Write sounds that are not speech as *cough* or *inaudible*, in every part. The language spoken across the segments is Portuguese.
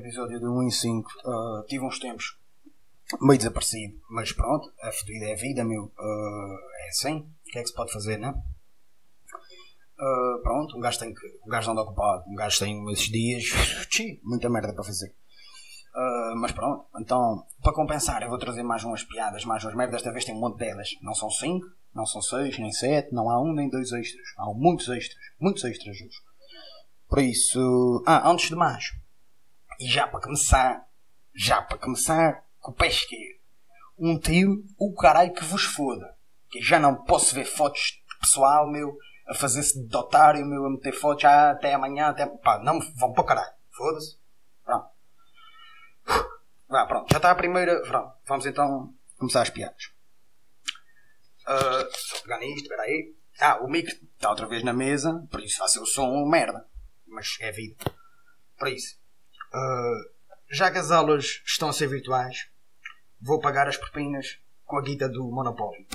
episódio do 1 em 5. Uh, tive uns tempos meio desaparecido, mas pronto, a fedida é a vida, meu. Uh, é assim, o que é que se pode fazer, né? Uh, pronto, um gajo tem que. Um gajo anda ocupado, um gajo tem esses dias. *laughs* Muita merda para fazer. Uh, mas pronto, então, para compensar, eu vou trazer mais umas piadas, mais umas merdas. Desta vez tem um monte delas. Não são 5, não são 6, nem 7, não há um nem dois extras. Há muitos extras, muitos extras, juro. Por isso, ah, antes de mais, e já para começar, já para começar, com o pé esquerdo, um tio, o caralho que vos foda. Que já não posso ver fotos de pessoal, meu, a fazer-se de otário, meu, a meter fotos, ah, até amanhã, até. pá, não vão para o caralho, foda-se. Pronto. Vá, pronto, já está a primeira. Pronto, vamos então começar as piadas. Uh, só pegar nisto, espera aí. Ah, o micro está outra vez na mesa, por isso vai ser o som merda. Mas é vida. Por isso. Uh, já que as aulas estão a ser virtuais, vou pagar as propinas com a guita do Monopólio.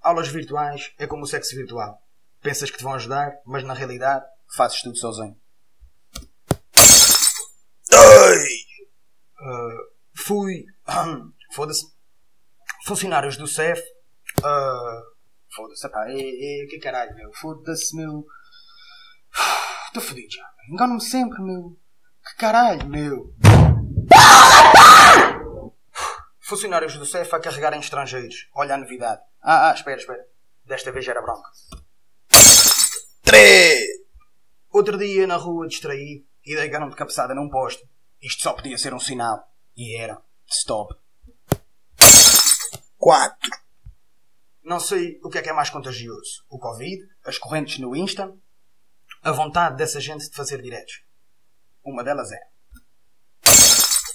Aulas virtuais é como o sexo virtual. Pensas que te vão ajudar, mas na realidade fazes tudo sozinho. Uh, fui. *coughs* Foda-se. Funcionários do CEF. Uh, Foda-se, pá. É, é, que caralho, meu. Foda-se, meu. Estou fodido já. Engano-me sempre, meu. Que caralho, meu. Funcionários do CEF a carregarem estrangeiros. Olha a novidade. Ah, ah, espera, espera. Desta vez era branca. 3! Outro dia na rua distraí e dei garão de cabeçada num poste. Isto só podia ser um sinal. E era. Stop. 4. Não sei o que é que é mais contagioso. O Covid, as correntes no Insta, a vontade dessa gente de fazer diretos. Uma delas é.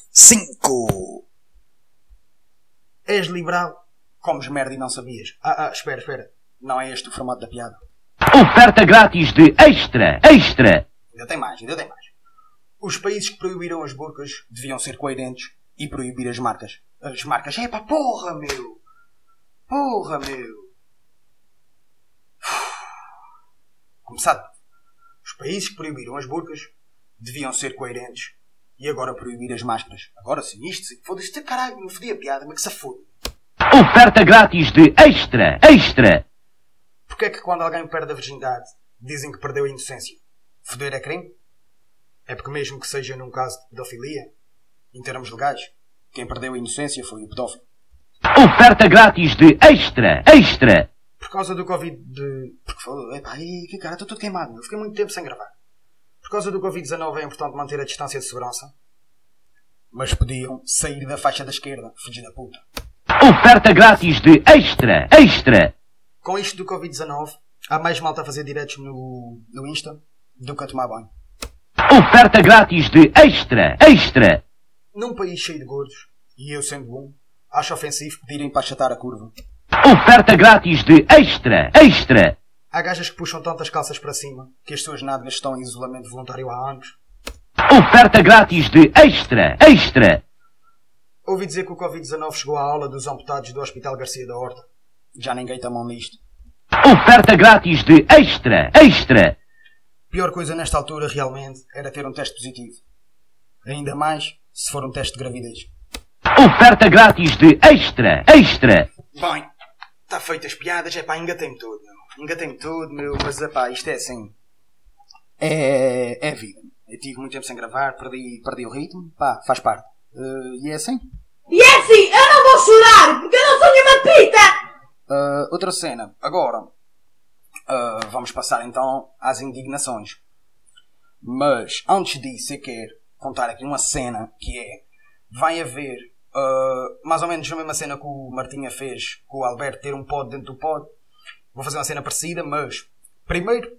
5. És liberal, comes merda e não sabias. Ah, ah, espera, espera. Não é este o formato da piada. Oferta grátis de extra, extra. Ainda tem mais, ainda tem mais. Os países que proibiram as burcas deviam ser coerentes e proibir as marcas. As marcas, é pá, porra, meu! Porra, meu! Começado. Países que proibiram as burcas deviam ser coerentes e agora proibir as máscaras. Agora sim, isto sim. Foda-se, caralho, não fodi a piada, mas que se foda. Oferta grátis de extra, extra. Porquê é que quando alguém perde a virgindade dizem que perdeu a inocência? Foder é crime? É porque mesmo que seja num caso de pedofilia, em termos legais, quem perdeu a inocência foi o pedófilo. Oferta grátis de extra, extra. Por causa do Covid de... Porque foda epá, que cara, estou todo queimado, eu fiquei muito tempo sem gravar. Por causa do Covid-19 é importante manter a distância de segurança. Mas podiam sair da faixa da esquerda, filhos da puta. Oferta grátis de extra, extra. Com isto do Covid-19, há mais malta a fazer diretos no, no Insta do que a tomar banho. Oferta grátis de extra, extra. Num país cheio de gordos, e eu sendo bom, acho ofensivo pedirem para achatar a curva. Oferta grátis de extra, extra. Há gajas que puxam tantas calças para cima que as suas nádegas estão em isolamento voluntário há anos. Oferta grátis de extra, extra. Ouvi dizer que o Covid-19 chegou à aula dos amputados do Hospital Garcia da Horta. Já ninguém está mão nisto. Oferta grátis de extra, extra. Pior coisa nesta altura realmente era ter um teste positivo. Ainda mais se for um teste de gravidez. Oferta grátis de extra, extra. Bem, está feito as piadas, é pá, engatei-me todo, meu. Engatei-me todo, meu, mas é pá, isto é assim. É, é vida. Eu tive muito tempo sem gravar, perdi, perdi o ritmo, pá, faz parte. Uh, e é assim. E é assim, eu não vou chorar, porque eu não sou nenhuma pita! Uh, outra cena, agora. Uh, vamos passar então às indignações. Mas antes disso, eu quero contar aqui uma cena que é. Vai haver uh, mais ou menos a mesma cena que o Martinha fez com o Alberto, ter um pod dentro do pod. Vou fazer uma cena parecida, mas primeiro,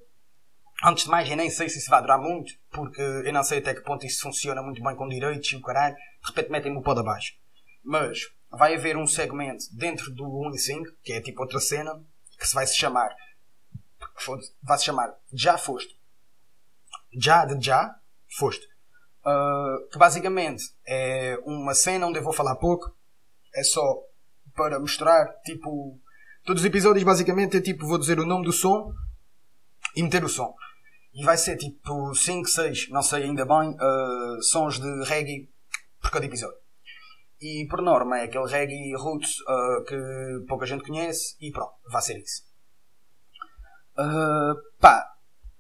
antes de mais, eu nem sei se isso vai durar muito, porque eu não sei até que ponto isso funciona muito bem com direitos e o caralho. De repente metem-me o pod abaixo. Mas vai haver um segmento dentro do 1 e 5, que é tipo outra cena, que se vai se chamar. Vai se chamar Já Foste. Já de Já Foste. Uh, que basicamente é uma cena onde eu vou falar pouco. É só para mostrar, tipo. Todos os episódios basicamente é tipo, vou dizer o nome do som e meter o som. E vai ser tipo 5, 6, não sei ainda bem, uh, sons de reggae por cada episódio. E por norma é aquele reggae roots uh, que pouca gente conhece e pronto, vai ser isso. Uh, pá,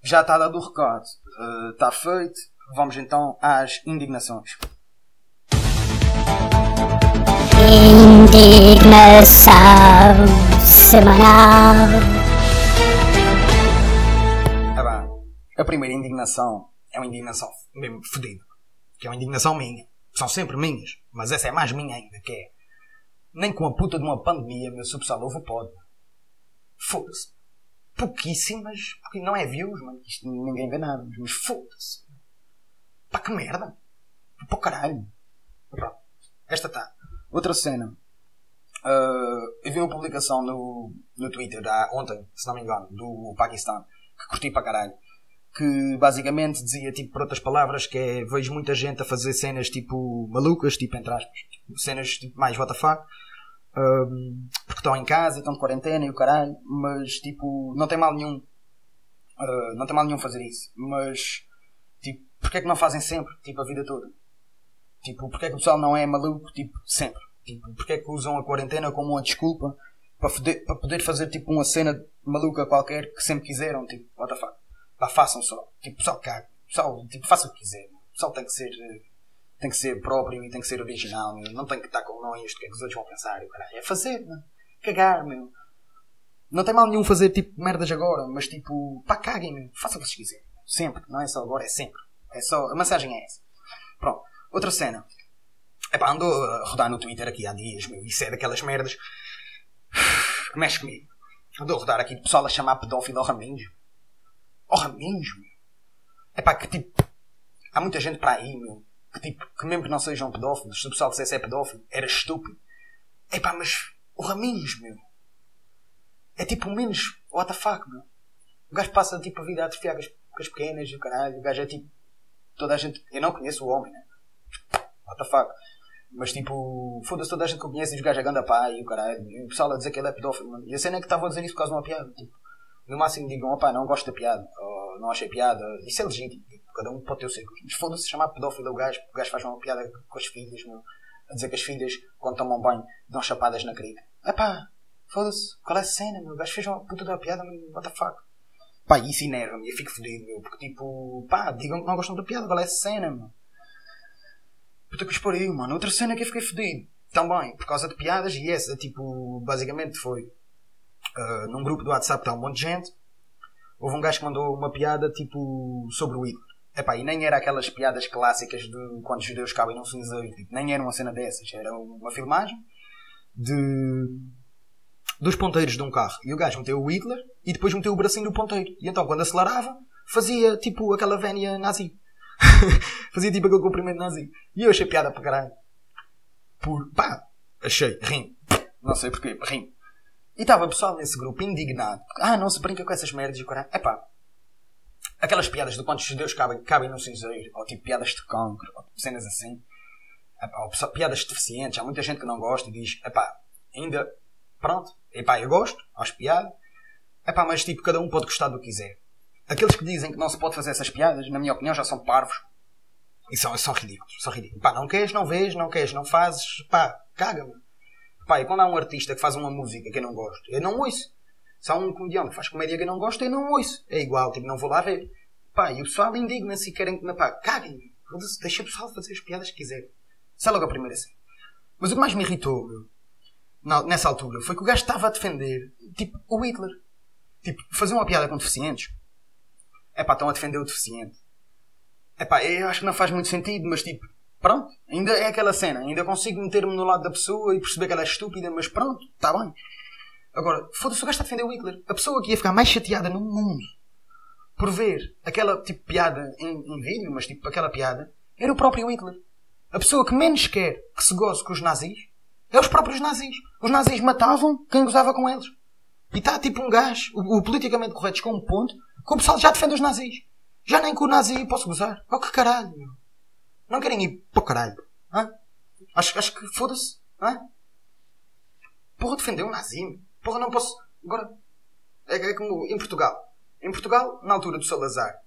já está dado o recado, está feito. Vamos então às indignações. Indignação semanal. Ah, bem, a primeira indignação é uma indignação mesmo fodida. Que é uma indignação minha. São sempre minhas. Mas essa é mais minha ainda, que é... Nem com a puta de uma pandemia, meu, se o pessoal ouve pode. Foda-se. Pouquíssimas, porque não é views, mano. Isto ninguém vê nada. Mas foda-se. Pá, que merda. Pô, caralho. Esta está. Outra cena. Uh, eu vi uma publicação no, no Twitter há, ontem, se não me engano, do Paquistão, que curti para caralho. Que basicamente dizia, tipo, por outras palavras, que é vejo muita gente a fazer cenas tipo malucas, tipo entre aspas, cenas tipo, mais WTF, porque estão em casa estão de quarentena e o caralho, mas tipo, não tem mal nenhum. Uh, não tem mal nenhum fazer isso, mas porque é que não fazem sempre, tipo, a vida toda? Tipo, porque é que o pessoal não é maluco, tipo, sempre? Tipo, porque é que usam a quarentena como uma desculpa para, poder, para poder fazer tipo uma cena maluca qualquer que sempre quiseram? Tipo, what the fuck? Pá, façam só. Tipo, pessoal caga. Pessoal, tipo, faça o que quiser. O pessoal tem que ser, tem que ser próprio e tem que ser original, meu. Não tem que estar com nós, o que é que os outros vão pensar. Caralho. É fazer, meu. Cagar, meu. Não tem mal nenhum fazer tipo merdas agora, mas tipo, pá, caguem, meu. Façam o que vocês quiserem. Sempre. Não é só agora, é sempre. É só, a mensagem é essa. Pronto. Outra cena. Epá, andou a rodar no Twitter aqui há dias, meu. Isso é daquelas merdas *sighs* mexe comigo. Andou a rodar aqui de pessoal a chamar pedófilo ao Raminhos. Ao Raminhos, meu. Epá, que tipo. Há muita gente para aí, meu. Que tipo, que mesmo que não sejam pedófilos, se o pessoal dissesse é pedófilo, era estúpido. Epá, mas o Raminhos, meu. É tipo menos. What the fuck, meu. O gajo passa tipo a vida a com as, com as pequenas e o caralho. O gajo é tipo. Toda a gente. Eu não conheço o homem, né? what the fuck. Mas tipo, foda-se toda a gente que eu conheço e os gajos a ganda pai e o caralho. E o pessoal a dizer que ele é pedófilo, mano. E a cena é que estavam a dizer isso por causa de uma piada. Tipo, no máximo digam, opá, não gosto da piada. Ou não achei piada. Isso é legítimo. Tipo, cada um pode ter o seu. Mas foda-se chamar pedófilo ao gajo, porque o gajo faz uma piada com as filhas, meu. A dizer que as filhas, quando tomam banho, dão chapadas na crica. Epá, foda-se, qual é a cena, meu? O gajo fez uma puta da piada, meu. What the fuck? Pá, isso enerva-me, eu fico fodido, meu. Porque tipo, pá, digam que não gostam da piada, qual é a cena, meu? Puta que os pariu, mano. Outra cena que eu fiquei fodido. Também, por causa de piadas, e essa, tipo, basicamente foi. Uh, num grupo do WhatsApp está um monte de gente. Houve um gajo que mandou uma piada, tipo, sobre o Hitler. Epá, e nem era aquelas piadas clássicas de quando os judeus cabem num cinzeiro. Tipo, nem era uma cena dessas. Era uma filmagem de. Dos ponteiros de um carro. E o gajo meteu o Hitler e depois meteu o bracinho do ponteiro. E então, quando acelerava, fazia, tipo, aquela vénia nazi. *laughs* Fazia tipo aquele comprimento nazi. E eu achei piada para caralho. Por, pá, achei, rim. Não sei porquê, rim. E estava pessoal nesse grupo indignado. Ah, não se brinca com essas merdas e o caralho. É pá. Aquelas piadas de quantos judeus cabem, cabem no cinzeiro. Ou tipo piadas de cancro. Ou cenas assim. Epá, ou piadas deficientes. Há muita gente que não gosta e diz, é pá, ainda, pronto. Epá, eu gosto, acho piada. Epá, mas tipo, cada um pode gostar do que quiser. Aqueles que dizem que não se pode fazer essas piadas, na minha opinião, já são parvos. E são, são ridículos, são ridículos. Pá, não queres, não vês, não queres, não fazes, pá, caga-me. Pá, e quando há um artista que faz uma música que eu não gosto, eu não ouço. Se há um comediante que faz comédia que eu não gosto, eu não ouço. É igual, tipo, não vou lá ver. Pá, e o pessoal indigna-se e querem que, pá, caguem-me. Deixa o pessoal fazer as piadas que quiser. Isso é logo a primeira cena. Mas o que mais me irritou, meu, nessa altura, foi que o gajo estava a defender, tipo, o Hitler. Tipo, fazer uma piada com deficientes é pá, estão a defender o deficiente. É pá, eu acho que não faz muito sentido, mas tipo, pronto, ainda é aquela cena, ainda consigo meter-me no lado da pessoa e perceber que ela é estúpida, mas pronto, está bem. Agora, foda-se, o gajo está a defender o Hitler. A pessoa que ia ficar mais chateada no mundo por ver aquela tipo piada em, em vídeo, mas tipo aquela piada, era o próprio Hitler. A pessoa que menos quer que se goze com os nazis é os próprios nazis. Os nazis matavam quem gozava com eles. E está tipo um gajo, o, o politicamente correto, a um ponto que o pessoal já defende os nazis. Já nem com o nazi posso gozar. Oh, que caralho. Não querem ir para o caralho. Hã? Acho, acho que foda-se. Hã? Porra, defender um nazi. Porra, não posso. Agora. É, é como em Portugal. Em Portugal, na altura do Salazar,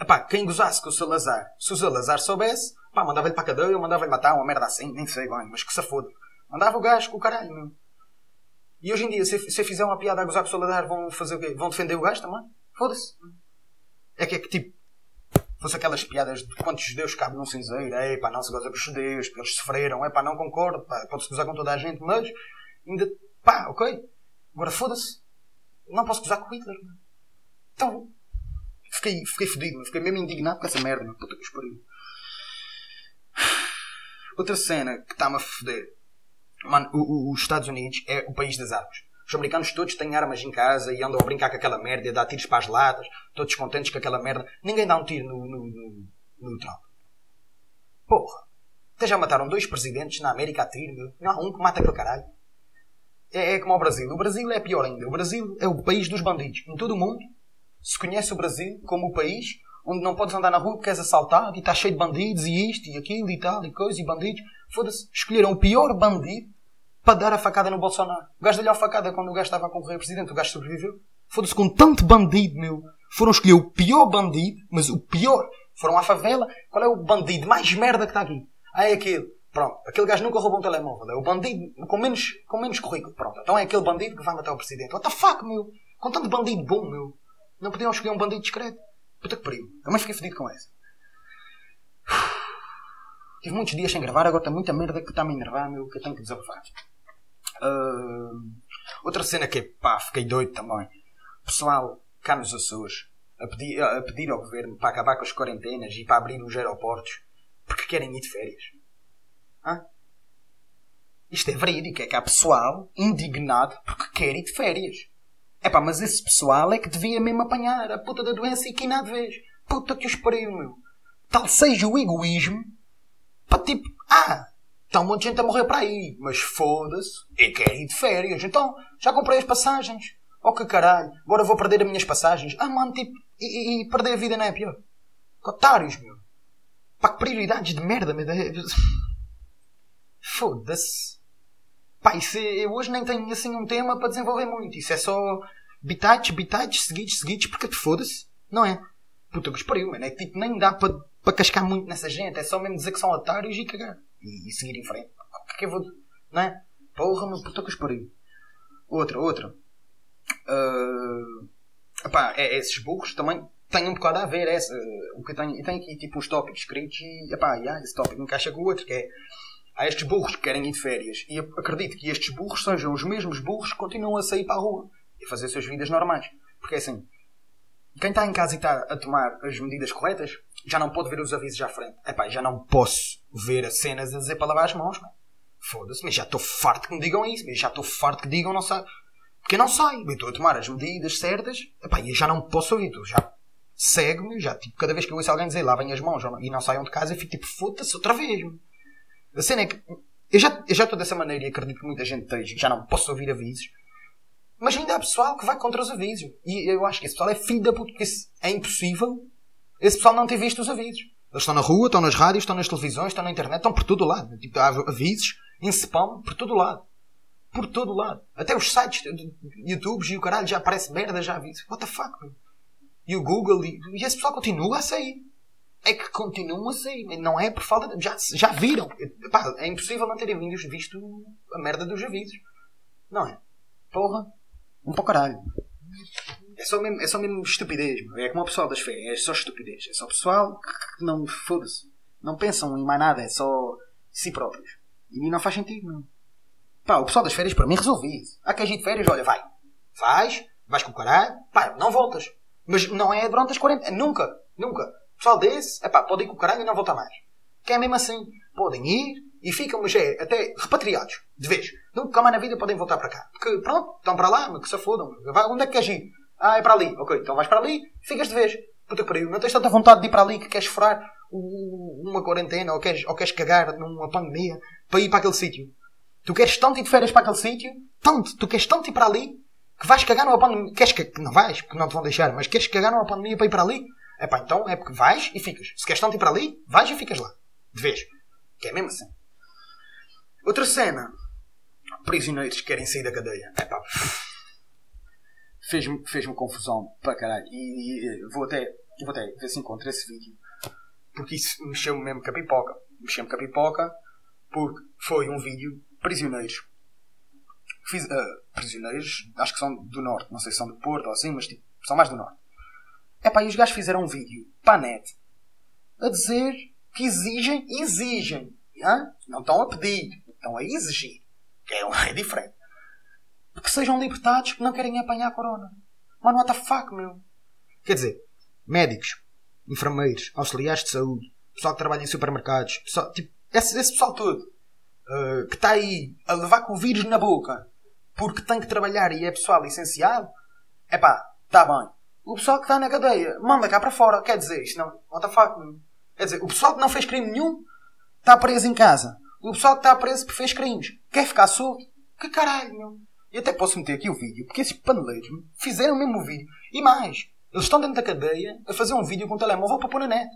Epá, quem gozasse com o Salazar, se o Salazar soubesse, pá, mandava-lhe para a cadeia, mandava-lhe matar, uma merda assim, nem sei bem, mas que se foda. Mandava o gajo com o caralho, meu. E hoje em dia, se, se fizer uma piada a gozar com o Salazar, vão fazer o quê? Vão defender o gajo também? Foda-se. É que é que tipo, fosse aquelas piadas de quantos judeus cabem num cinzeiro, é pá, não se goza com os judeus, porque eles sofreram, é pá, não concordo, pode-se gozar com toda a gente, mas ainda, pá, ok. Agora foda-se, não posso gozar com Hitler. Então, fiquei, fiquei fedido, fiquei mesmo indignado com essa merda, puta que os pariu. Outra cena que está-me a foder. Mano, o- o- os Estados Unidos é o país das armas. Os americanos todos têm armas em casa e andam a brincar com aquela merda e a dar tiros para as latas, todos contentes com aquela merda. Ninguém dá um tiro no, no, no, no Trump. Porra. Até já mataram dois presidentes na América a tiro, meu. Não há um que mata aquele caralho. É, é como o Brasil. O Brasil é pior ainda. O Brasil é o país dos bandidos. Em todo o mundo se conhece o Brasil como o país onde não podes andar na rua porque és assaltado e está cheio de bandidos e isto e aquilo e tal e coisa e bandidos. Foda-se. Escolheram o pior bandido para dar a facada no Bolsonaro. O gajo deu-lhe a facada quando o gajo estava a concorrer a presidente. O gajo sobreviveu. Foda-se com tanto bandido, meu. Foram escolher o pior bandido, mas o pior. Foram à favela. Qual é o bandido mais merda que está aqui? Ah, é aquele. Pronto. Aquele gajo nunca roubou um telemóvel. É o bandido com menos, com menos currículo. Pronto. Então é aquele bandido que vai matar o presidente. What the fuck, meu? Com tanto bandido bom, meu. Não podiam escolher um bandido discreto. Puta que pariu. Também fiquei fedido com essa. Tive muitos dias sem gravar, agora está muita merda que está-me a enervar, meu, que eu tenho que desabafar. Ahn, outra cena que, pá, fiquei doido também. Pessoal, cá nos Açores, a pedir, a pedir ao governo para acabar com as quarentenas e para abrir os aeroportos, porque querem ir de férias. Hã? Isto é verídico, é que há pessoal indignado porque quer ir de férias. É pá, mas esse pessoal é que devia mesmo apanhar a puta da doença e que nada vez. Puta que os pariu, meu. Tal seja o egoísmo para tipo, ah, está um monte de gente a morrer para aí, mas foda-se, eu quero ir de férias, então já comprei as passagens. Oh que caralho, agora vou perder as minhas passagens. Ah, mano, tipo, e, e- e perder a vida não é pior. Otários, meu. Pá, que prioridades de merda, meu. Foda-se. Pá, isso é- eu hoje nem tenho assim um tema para desenvolver muito. Isso é só bitites, bitites, seguidos, seguidos, porque foda-se. Não é? Puta que os pariu, mano. É tipo, nem dá para para cascar muito nessa gente. É só mesmo dizer que são otários e cagar. E, e seguir em frente. O que é que eu vou. Não é? Porra, meu puta que os pariu. Outra, outra. Ah, epá, é, esses burros também têm um bocado a ver. Essa, o que tenho, aqui tipo uns tópicos escritos e epá, yeah, esse tópico encaixa com o outro, que é há estes burros que querem ir de férias e acredito que estes burros sejam os mesmos burros que continuam a sair para a rua e fazer suas vidas normais. Porque é assim, quem está em casa e está a tomar as medidas corretas já não pode ver os avisos à frente. Epá, já não posso ver as cenas a dizer para lavar as mãos. Foda-se, mas já estou farto que me digam isso, mas já estou farto que digam não sai. Porque eu não sai, eu estou a tomar as medidas certas, epá, e já não posso ouvir, tu já segue-me, já tipo, cada vez que eu ouço alguém dizer lavem as mãos e não saiam de casa, eu fico tipo, foda-se outra vez. A cena é que eu já já estou dessa maneira e acredito que muita gente esteja, já não posso ouvir avisos. Mas ainda há pessoal que vai contra os avisos. E eu acho que esse pessoal é filho da puta, porque é impossível esse pessoal não ter visto os avisos. Eles estão na rua, estão nas rádios, estão nas televisões, estão na internet, estão por todo lado. Tipo, há avisos em spam por todo lado. Por todo lado. Até os sites, YouTubes e o caralho já aparece merda, já avisos. What the fuck, meu? E o Google, e, e esse pessoal continua a sair. É que continuam a sair. Não é por falta de. Já, já viram. Epá, é impossível não terem visto a merda dos avisos. Não é? Porra. Um para o caralho. É só mesmo, é só mesmo estupidez. meu. É como o pessoal das férias. É só estupidez. É só pessoal que não. Foda-se. Não pensam em mais nada. É só si próprios. E não faz sentido, não. Pá, o pessoal das férias para mim resolvi. Há quem de férias, olha, vai. Vais, vais com o caralho, pá, não voltas. Mas não é durante as 40. é Nunca, nunca. O pessoal desse, é pá, pode ir com o caralho e não voltar mais. Que é mesmo assim. Podem ir e ficam, mas é até repatriados. De vez. Nunca mais na vida podem voltar para cá. Porque pronto, estão para lá, mas que se fodam. Onde é que queres ir? Ah, é para ali. Ok, então vais para ali, ficas de vez. Puta que. Não tens tanta vontade de ir para ali que queres furar uma quarentena ou queres, ou queres cagar numa pandemia para ir para aquele sítio. Tu queres tanto ir de férias para aquele sítio, tanto, tu queres tanto ir para ali, que vais cagar numa pandemia. Queres que não vais, porque não te vão deixar, mas queres cagar numa pandemia para ir para ali? É pá, então é porque vais e ficas. Se queres tanto ir para ali, vais e ficas lá. De vez. Que é mesmo assim. Outra cena. Prisioneiros que querem sair da cadeia. É pá. Fez-me fez confusão para caralho. E, e vou até vou até ver se encontro esse vídeo. Porque isso mexeu-me mesmo com a pipoca. Mexeu-me com a pipoca porque foi um vídeo prisioneiros. Fiz, ah, prisioneiros, acho que são do norte, não sei se são do Porto ou assim, mas tipo, são mais do norte. Epá, e os gajos fizeram um vídeo para a net a dizer que exigem, exigem. hã? Não estão a pedir, estão a exigir. Que é, um, é diferente. Que sejam libertados que não querem apanhar a corona. Mano, what the fuck, meu? Quer dizer, médicos, enfermeiros, auxiliares de saúde, pessoal que trabalha em supermercados, pessoal, tipo, esse, esse pessoal todo uh, que está aí a levar com o vírus na boca porque tem que trabalhar e é pessoal licenciado, é pá, está bem. O pessoal que está na cadeia, manda cá para fora, quer dizer, isto não, what the fuck, meu? Quer dizer, o pessoal que não fez crime nenhum está preso em casa. O pessoal que está preso porque fez crimes quer ficar solto. Que caralho, meu. Eu até posso meter aqui o vídeo, porque esses paneleiros fizeram mesmo o vídeo. E mais, eles estão dentro da cadeia a fazer um vídeo com o telemóvel para pôr na net.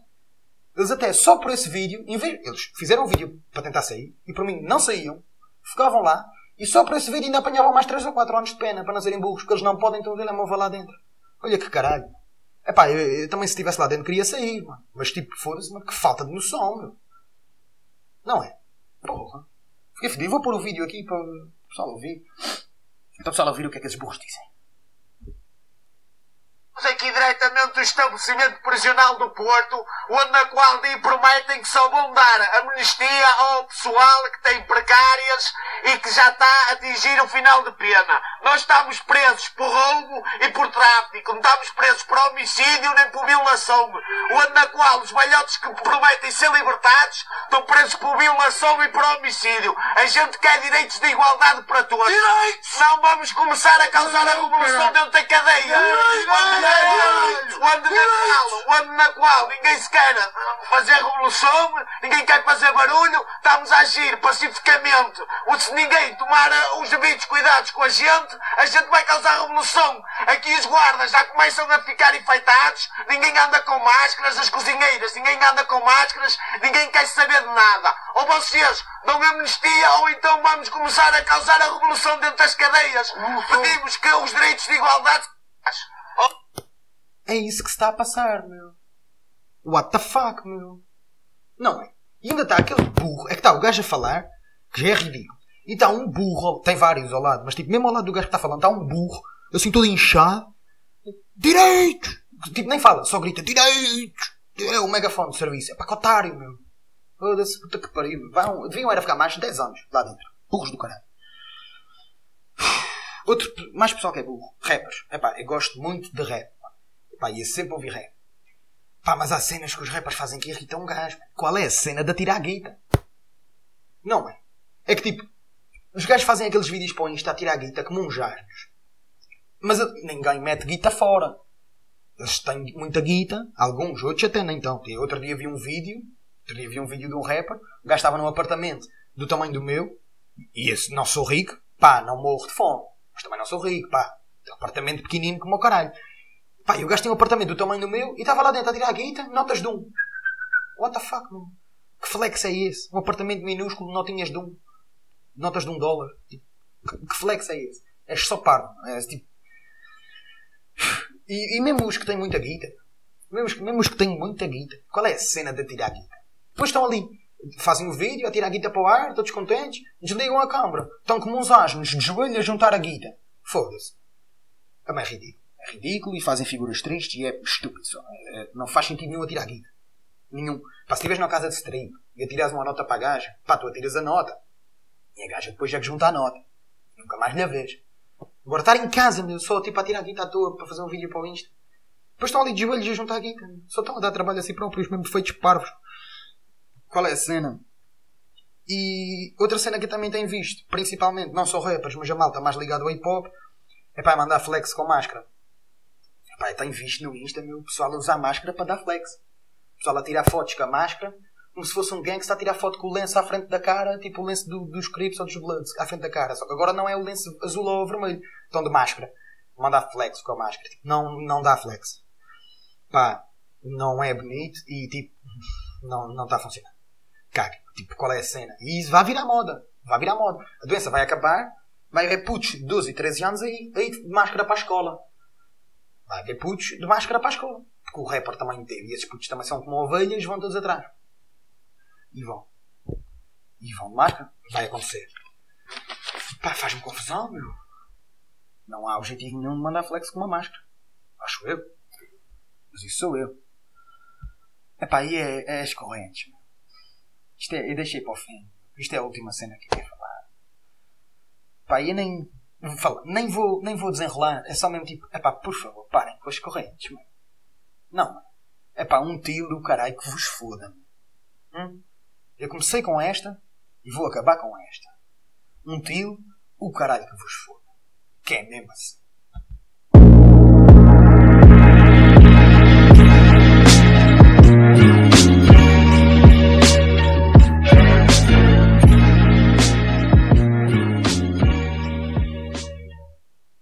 Eles até só por esse vídeo, em vez, eles fizeram um vídeo para tentar sair, e por mim não saíam, ficavam lá, e só por esse vídeo ainda apanhavam mais 3 ou 4 anos de pena para não serem burros, porque eles não podem ter o telemóvel lá dentro. Olha que caralho. Epá, eu, eu também se estivesse lá dentro queria sair, mano. Mas tipo, foda-se, que falta de noção, meu. Não é? Porra. Fiquei fedido. Vou pôr o vídeo aqui para o pessoal ouvir. Para o pessoal ouvir o que é que esses burros dizem. Aqui diretamente do estabelecimento prisional do Porto, onde na qual lhe prometem que só vão dar amnistia ao pessoal que tem precárias e que já está a atingir o final de pena. Nós estamos presos por roubo e por tráfico, não estamos presos por homicídio nem por violação, onde na qual os velhotes que prometem ser libertados estão presos por violação e por homicídio. A gente quer direitos de igualdade para todos. Direitos! Não vamos começar a causar a revolução dentro da cadeia. Onde onde na qual, onde na qual ninguém se quer fazer revolução, ninguém quer fazer barulho, estamos a agir pacificamente. Ou se ninguém tomar eh, os devidos cuidados com a gente, a gente vai causar revolução. Aqui os guardas já começam a ficar infectados, ninguém anda com máscaras, as cozinheiras, ninguém anda com máscaras, ninguém quer saber de nada. Ou vocês dão amnistia, ou então vamos começar a causar a revolução dentro das cadeias. Pedimos que os direitos de igualdade. É isso que se está a passar, meu. What the fuck, meu. Não é? E ainda está aquele burro. É que está o gajo a falar, que já é ridículo. E está um burro, tem vários ao lado, mas tipo, mesmo ao lado do gajo que está falando, está um burro, assim todo inchado. Direitos! Tipo, nem fala, só grita direitos! É o megafone de serviço. É para que otário, meu. Foda-se, puta que pariu. Vão, deviam era ficar mais de 10 anos lá dentro. Burros do caralho. Outro, mais pessoal que é burro. Rappers. Epá, eu gosto muito de rap. Pá, ia sempre ouvir rap. Pá, mas há cenas que os rappers fazem que irritam um gajo. Qual é a cena da tirar a guita? Não é? É que tipo, os gajos fazem aqueles vídeos para o Insta a tirar a guita como uns asnos. Mas ninguém mete guita fora. Eles têm muita guita, alguns, outros até nem então. Outro dia vi um vídeo, outro dia vi um vídeo de um rapper, o gajo estava num apartamento do tamanho do meu, e esse não sou rico, pá, não morro de fome, mas também não sou rico, pá, um apartamento pequenino como o caralho. Pá, o gajo tinha um apartamento do tamanho do meu e estava lá dentro a tirar a guita, notas de um. What the fuck, mano? Que flex é esse? Um apartamento minúsculo, notinhas de um. Notas de um dólar. Tipo, que, flex é esse? És só parvo. É tipo. *sighs* E, e mesmo os que têm muita guita. Mesmo mesmo os que têm muita guita. Qual é a cena de tirar a guita? Depois estão ali. Fazem o vídeo, a tirar a guita para o ar, todos contentes. Desligam a câmara. Estão como uns asnos de joelho a juntar a guita. Foda-se. É ridículo. É ridículo e fazem figuras tristes e é estúpido só. É- não faz sentido nenhum atirar guita. Nenhum. Pá, se estiveres na casa de stream e atiras uma nota para a gaja, pá, tu atiras a nota. E a gaja depois já que junta a nota. Nunca mais lhe a vês. Agora estar em casa, meu, só tipo a tirar a guita à toa para fazer um vídeo para o Insta. Depois estão ali de joelhos a juntar a guita. Só estão a dar trabalho a si próprios, mesmo feitos parvos. Qual é a cena? E outra cena que eu também tenho visto, principalmente, não só rappers, mas a malta mais ligado ao hip hop, é pá, mandar flex com máscara. Epá, eu tenho visto no Insta, meu, o pessoal a usar máscara para dar flex. O pessoal a tirar fotos com a máscara, como se fosse um gangsta a tirar foto com o lenço à frente da cara, tipo o lenço do- dos Crips ou dos Bloods, à frente da cara. Só que agora não é o lenço azul ou vermelho. Estão de máscara. Mandar flex com a máscara. Tipo, não, não dá flex. Pá, não é bonito e tipo, não não está a funcionar. Caga. Tipo, qual é a cena? E isso vai virar moda. Vai virar moda. A doença vai acabar, vai haver putos de 12 e 13 anos aí, aí máscara para a escola. Vai haver putos de máscara para a escola. Porque o rapper também teve. E esses putos também são como ovelhas, vão todos atrás. E vão. E vão de máscara. Vai acontecer. Pá, faz-me confusão, meu. Não há objetivo nenhum de mandar flex com uma máscara. Acho eu. Mas isso sou eu. Epá, e é, é as correntes, meu. Isto é, eu deixei para o fim. Isto é a última cena que eu quero falar. Pá, eu nem. Vou falar, nem, vou, nem vou desenrolar. É só mesmo tipo, epá, por favor, parem com as correntes, meu. Não, mano. Epá, um tio do caralho que vos foda. Hum? Eu comecei com esta e vou acabar com esta. Um tio, o caralho que vos foda. Que é mesmo assim.